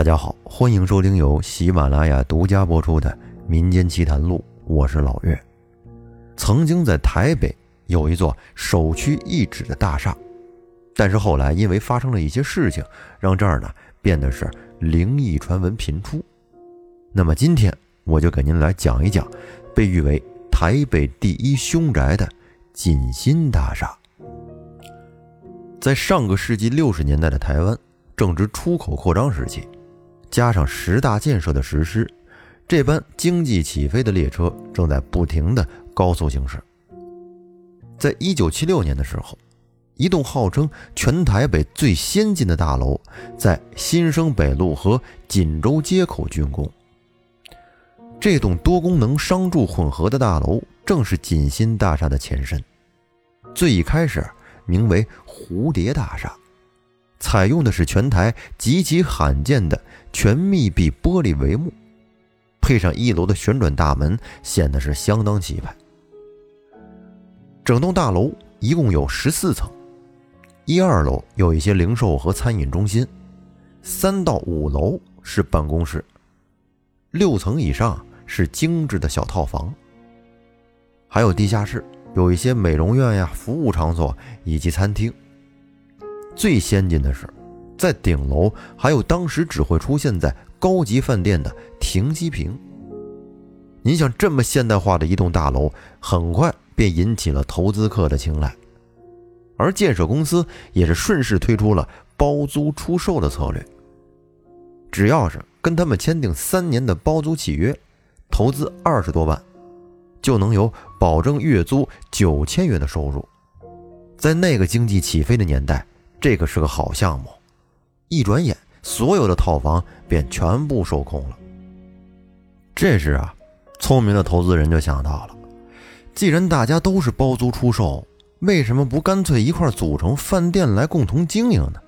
大家好，欢迎收听由喜马拉雅独家播出的《民间奇谈录》，我是老岳。曾经在台北有一座首屈一指的大厦，但是后来因为发生了一些事情，让这儿呢变得是灵异传闻频出。那么今天我就给您来讲一讲，被誉为台北第一凶宅的锦新大厦。在上个世纪六十年代的台湾，正值出口扩张时期，加上十大建设的实施，这班经济起飞的列车正在不停的高速行驶。在一九七六年的时候，一栋号称全台北最先进的大楼，在新生北路和锦州街口竣工。这栋多功能商住混合的大楼，正是锦新大厦的前身。最一开始。名为蝴蝶大厦，采用的是全台极其罕见的全密闭玻璃帷幕，配上一楼的旋转大门，显得是相当气派。整栋大楼一共有十四层，一二楼有一些零售和餐饮中心，三到五楼是办公室，六层以上是精致的小套房，还有地下室。有一些美容院呀、服务场所以及餐厅。最先进的是，在顶楼还有当时只会出现在高级饭店的停机坪。你想，这么现代化的一栋大楼，很快便引起了投资客的青睐，而建设公司也是顺势推出了包租出售的策略。只要是跟他们签订三年的包租契约，投资二十多万。就能有保证月租九千元的收入，在那个经济起飞的年代，这可是个好项目。一转眼，所有的套房便全部售空了。这时啊，聪明的投资人就想到了，既然大家都是包租出售，为什么不干脆一块组成饭店来共同经营呢？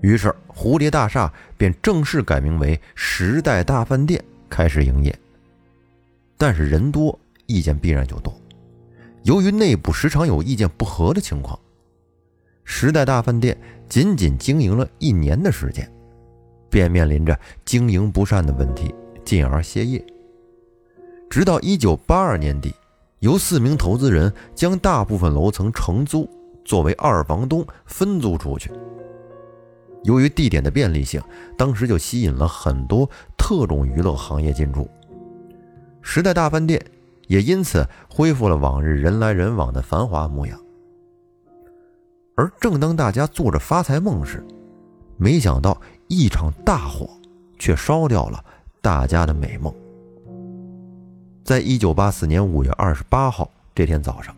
于是，蝴蝶大厦便正式改名为时代大饭店，开始营业。但是人多，意见必然就多。由于内部时常有意见不合的情况，时代大饭店仅仅经营了一年的时间，便面临着经营不善的问题，进而歇业。直到一九八二年底，由四名投资人将大部分楼层承租，作为二房东分租出去。由于地点的便利性，当时就吸引了很多特种娱乐行业进驻。时代大饭店也因此恢复了往日人来人往的繁华模样。而正当大家做着发财梦时，没想到一场大火却烧掉了大家的美梦。在一九八四年五月二十八号这天早上，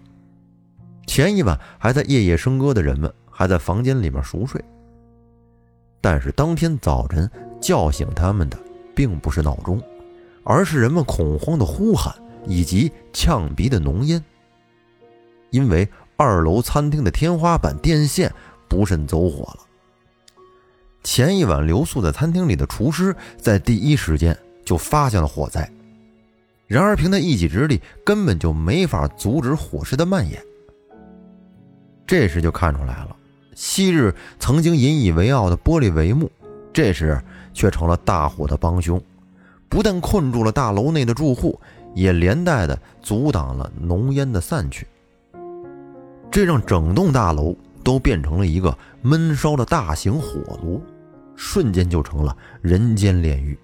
前一晚还在夜夜笙歌的人们还在房间里面熟睡。但是当天早晨叫醒他们的，并不是闹钟。而是人们恐慌的呼喊以及呛鼻的浓烟，因为二楼餐厅的天花板电线不慎走火了。前一晚留宿在餐厅里的厨师在第一时间就发现了火灾，然而凭他一己之力根本就没法阻止火势的蔓延。这时就看出来了，昔日曾经引以为傲的玻璃帷幕，这时却成了大火的帮凶。不但困住了大楼内的住户，也连带的阻挡了浓烟的散去。这让整栋大楼都变成了一个闷烧的大型火炉，瞬间就成了人间炼狱。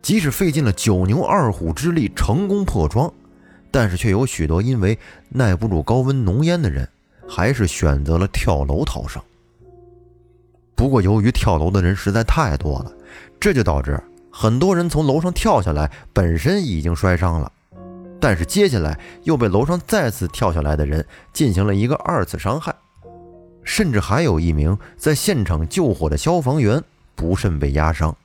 即使费尽了九牛二虎之力成功破窗，但是却有许多因为耐不住高温浓烟的人，还是选择了跳楼逃生。不过，由于跳楼的人实在太多了，这就导致。很多人从楼上跳下来，本身已经摔伤了，但是接下来又被楼上再次跳下来的人进行了一个二次伤害，甚至还有一名在现场救火的消防员不慎被压伤。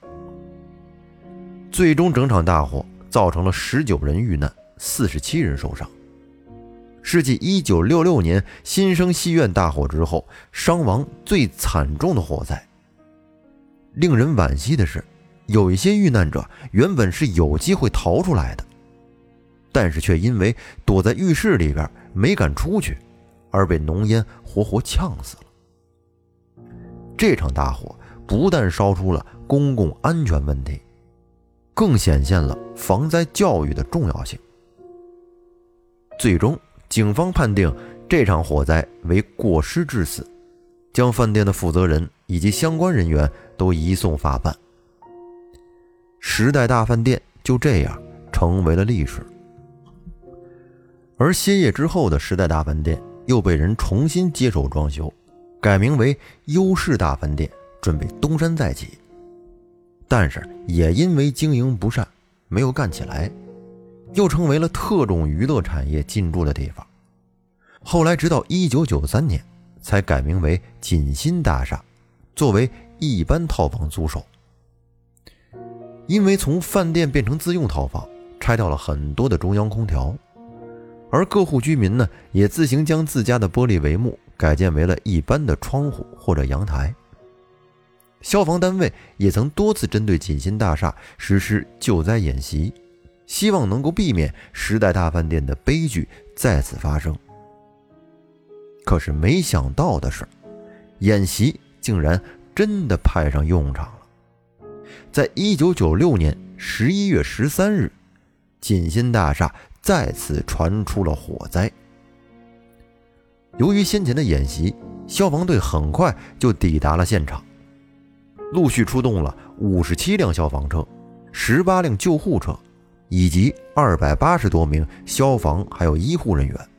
最终，整场大火造成了十九人遇难，四十七人受伤，是继一九六六年新生戏院大火之后伤亡最惨重的火灾。令人惋惜的是。有一些遇难者原本是有机会逃出来的，但是却因为躲在浴室里边没敢出去，而被浓烟活活呛死了。这场大火不但烧出了公共安全问题，更显现了防灾教育的重要性。最终，警方判定这场火灾为过失致死，将饭店的负责人以及相关人员都移送法办。时代大饭店就这样成为了历史。而歇业之后的时代大饭店又被人重新接手装修，改名为优势大饭店，准备东山再起。但是也因为经营不善，没有干起来，又成为了特种娱乐产业进驻的地方。后来直到一九九三年，才改名为锦新大厦，作为一般套房租售。因为从饭店变成自用套房，拆掉了很多的中央空调，而各户居民呢，也自行将自家的玻璃帷幕改建为了一般的窗户或者阳台。消防单位也曾多次针对锦新大厦实施救灾演习，希望能够避免时代大饭店的悲剧再次发生。可是没想到的是，演习竟然真的派上用场了。在一九九六年十一月十三日，锦新大厦再次传出了火灾。由于先前的演习，消防队很快就抵达了现场。陆续出动了五十七辆消防车、十八辆救护车，以及二百八十多名消防还有医护人员，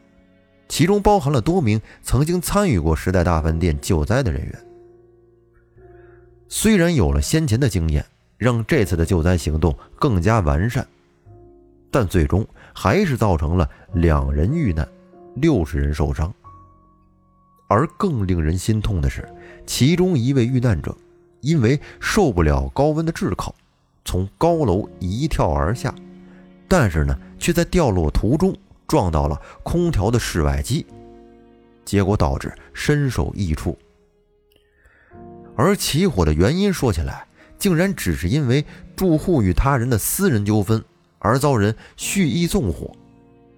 其中包含了多名曾经参与过时代大饭店救灾的人员。虽然有了先前的经验，让这次的救灾行动更加完善，但最终还是造成了两人遇难，六十人受伤。而更令人心痛的是，其中一位遇难者。因为受不了高温的炙烤，从高楼一跳而下，但是呢，却在掉落途中撞到了空调的室外机，结果导致身首异处。而起火的原因说起来，竟然只是因为住户与他人的私人纠纷而遭人蓄意纵火，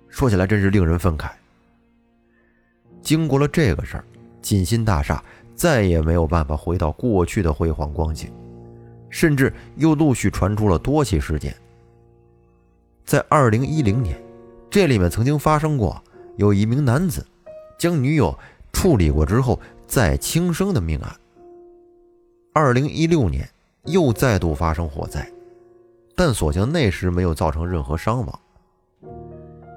说起来真是令人愤慨。经过了这个事儿，锦新大厦。再也没有办法回到过去的辉煌光景，甚至又陆续传出了多起事件。在二零一零年，这里面曾经发生过有一名男子将女友处理过之后再轻生的命案。二零一六年又再度发生火灾，但所幸那时没有造成任何伤亡。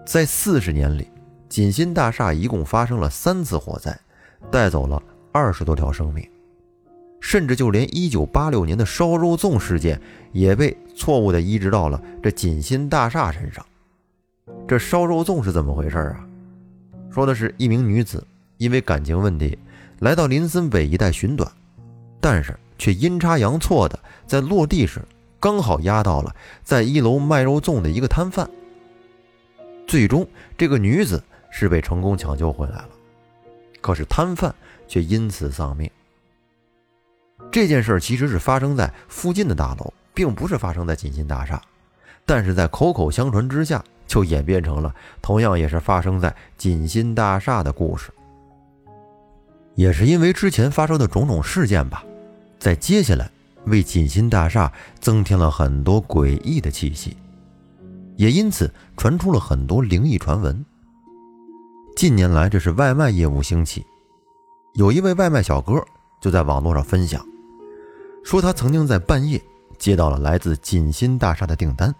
在四十年里，锦新大厦一共发生了三次火灾，带走了。二十多条生命，甚至就连一九八六年的烧肉粽事件也被错误的移植到了这锦新大厦身上。这烧肉粽是怎么回事啊？说的是一名女子因为感情问题来到林森北一带寻短，但是却阴差阳错的在落地时刚好压到了在一楼卖肉粽的一个摊贩。最终，这个女子是被成功抢救回来了，可是摊贩。却因此丧命。这件事其实是发生在附近的大楼，并不是发生在锦新大厦，但是在口口相传之下，就演变成了同样也是发生在锦新大厦的故事。也是因为之前发生的种种事件吧，在接下来为锦心大厦增添了很多诡异的气息，也因此传出了很多灵异传闻。近年来，这是外卖业务兴起。有一位外卖小哥就在网络上分享，说他曾经在半夜接到了来自锦心大厦的订单。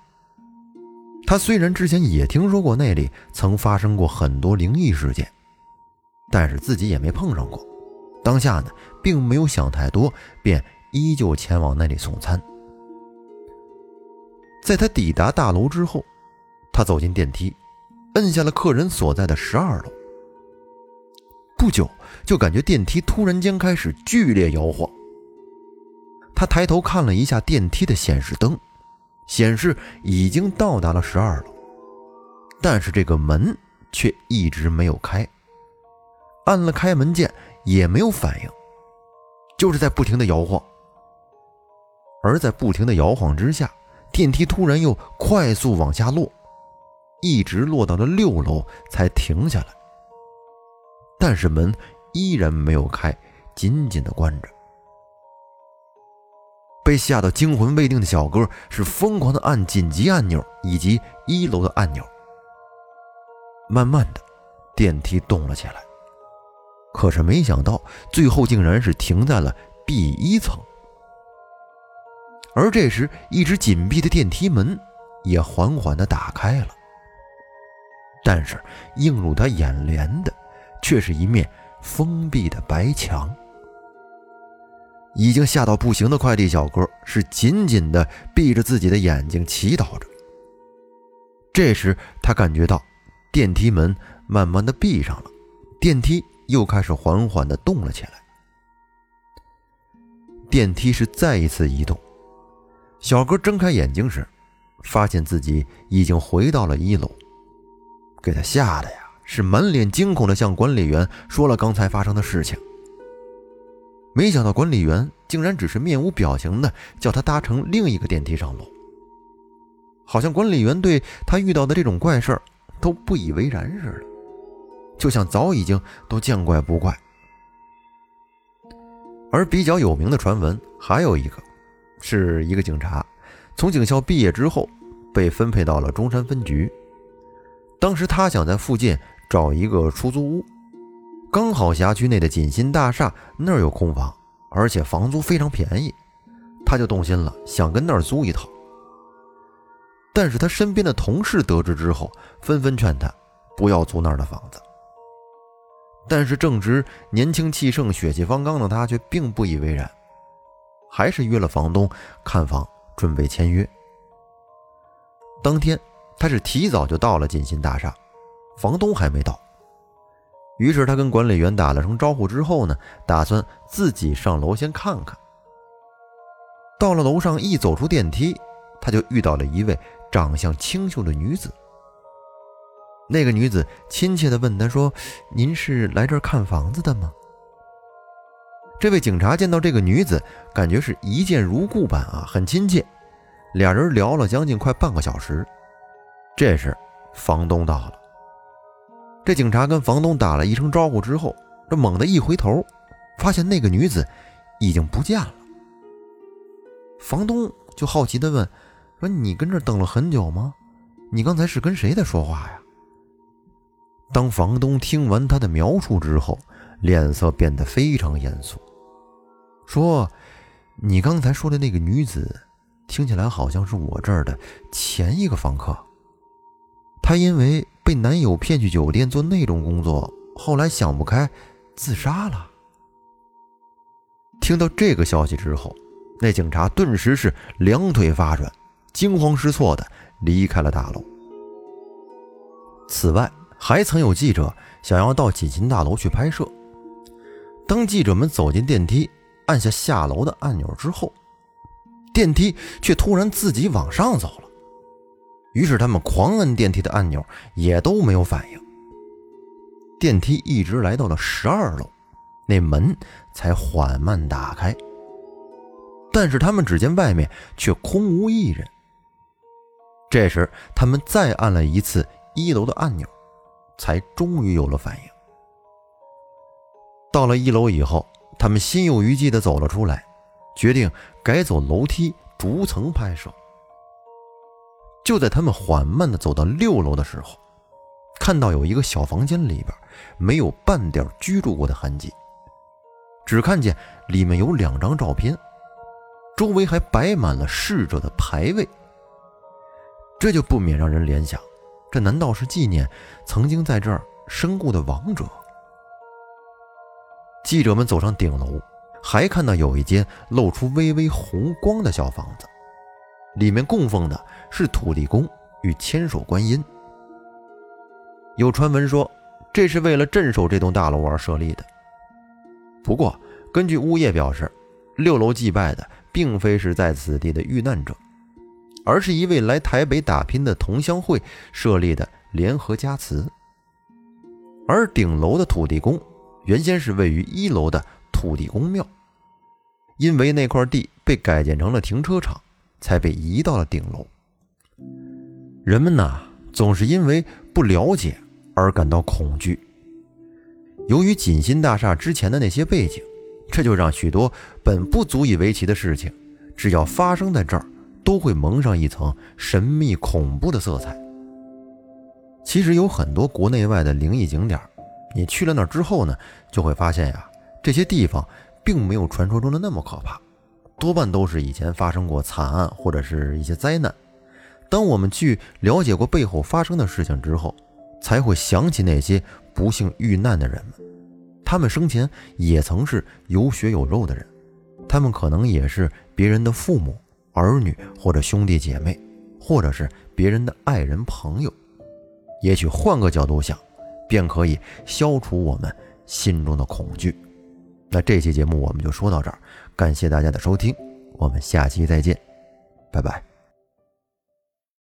他虽然之前也听说过那里曾发生过很多灵异事件，但是自己也没碰上过。当下呢，并没有想太多，便依旧前往那里送餐。在他抵达大楼之后，他走进电梯，摁下了客人所在的十二楼。不久，就感觉电梯突然间开始剧烈摇晃。他抬头看了一下电梯的显示灯，显示已经到达了十二楼，但是这个门却一直没有开。按了开门键也没有反应，就是在不停的摇晃。而在不停的摇晃之下，电梯突然又快速往下落，一直落到了六楼才停下来。但是门依然没有开，紧紧的关着。被吓得惊魂未定的小哥是疯狂的按紧急按钮以及一楼的按钮。慢慢的，电梯动了起来，可是没想到最后竟然是停在了 B 一层。而这时，一直紧闭的电梯门也缓缓的打开了，但是映入他眼帘的却是一面封闭的白墙。已经吓到不行的快递小哥是紧紧的闭着自己的眼睛祈祷着。这时，他感觉到电梯门慢慢的闭上了，电梯又开始缓缓的动了起来。电梯是再一次移动，小哥睁开眼睛时，发现自己已经回到了一楼，给他吓得呀，是满脸惊恐的向管理员说了刚才发生的事情。没想到管理员竟然只是面无表情的叫他搭乘另一个电梯上楼，好像管理员对他遇到的这种怪事儿都不以为然似的，就像早已经都见怪不怪。而比较有名的传闻还有一个，是一个警察从警校毕业之后被分配到了中山分局，当时他想在附近找一个出租屋。刚好辖区内的锦新大厦那儿有空房，而且房租非常便宜，他就动心了，想跟那儿租一套。但是他身边的同事得知之后，纷纷劝他不要租那儿的房子。但是正值年轻气盛、血气方刚的他却并不以为然，还是约了房东看房，准备签约。当天他是提早就到了锦新大厦，房东还没到。于是他跟管理员打了声招呼之后呢，打算自己上楼先看看。到了楼上，一走出电梯，他就遇到了一位长相清秀的女子。那个女子亲切地问他说：“您是来这儿看房子的吗？”这位警察见到这个女子，感觉是一见如故般啊，很亲切。俩人聊了将近快半个小时。这时，房东到了。这警察跟房东打了一声招呼之后，这猛地一回头，发现那个女子已经不见了。房东就好奇地问：“说你跟这等了很久吗？你刚才是跟谁在说话呀？”当房东听完他的描述之后，脸色变得非常严肃，说：“你刚才说的那个女子，听起来好像是我这儿的前一个房客。她因为……”被男友骗去酒店做那种工作，后来想不开，自杀了。听到这个消息之后，那警察顿时是两腿发软，惊慌失措的离开了大楼。此外，还曾有记者想要到锦新大楼去拍摄。当记者们走进电梯，按下下楼的按钮之后，电梯却突然自己往上走了。于是他们狂摁电梯的按钮，也都没有反应。电梯一直来到了十二楼，那门才缓慢打开。但是他们只见外面却空无一人。这时他们再按了一次一楼的按钮，才终于有了反应。到了一楼以后，他们心有余悸地走了出来，决定改走楼梯逐层拍摄。就在他们缓慢地走到六楼的时候，看到有一个小房间里边没有半点居住过的痕迹，只看见里面有两张照片，周围还摆满了逝者的牌位。这就不免让人联想，这难道是纪念曾经在这儿身故的亡者？记者们走上顶楼，还看到有一间露出微微红光的小房子。里面供奉的是土地公与千手观音。有传闻说，这是为了镇守这栋大楼而设立的。不过，根据物业表示，六楼祭拜的并非是在此地的遇难者，而是一位来台北打拼的同乡会设立的联合家祠。而顶楼的土地公，原先是位于一楼的土地公庙，因为那块地被改建成了停车场。才被移到了顶楼。人们呐，总是因为不了解而感到恐惧。由于锦新大厦之前的那些背景，这就让许多本不足以为奇的事情只要发生在这儿，都会蒙上一层神秘恐怖的色彩。其实有很多国内外的灵异景点，你去了那儿之后呢，就会发现呀，这些地方并没有传说中的那么可怕，多半都是以前发生过惨案或者是一些灾难。当我们去了解过背后发生的事情之后，才会想起那些不幸遇难的人们，他们生前也曾是有血有肉的人，他们可能也是别人的父母、儿女或者兄弟姐妹，或者是别人的爱人朋友。也许换个角度想，便可以消除我们心中的恐惧。那这期节目我们就说到这儿，感谢大家的收听，我们下期再见，拜拜。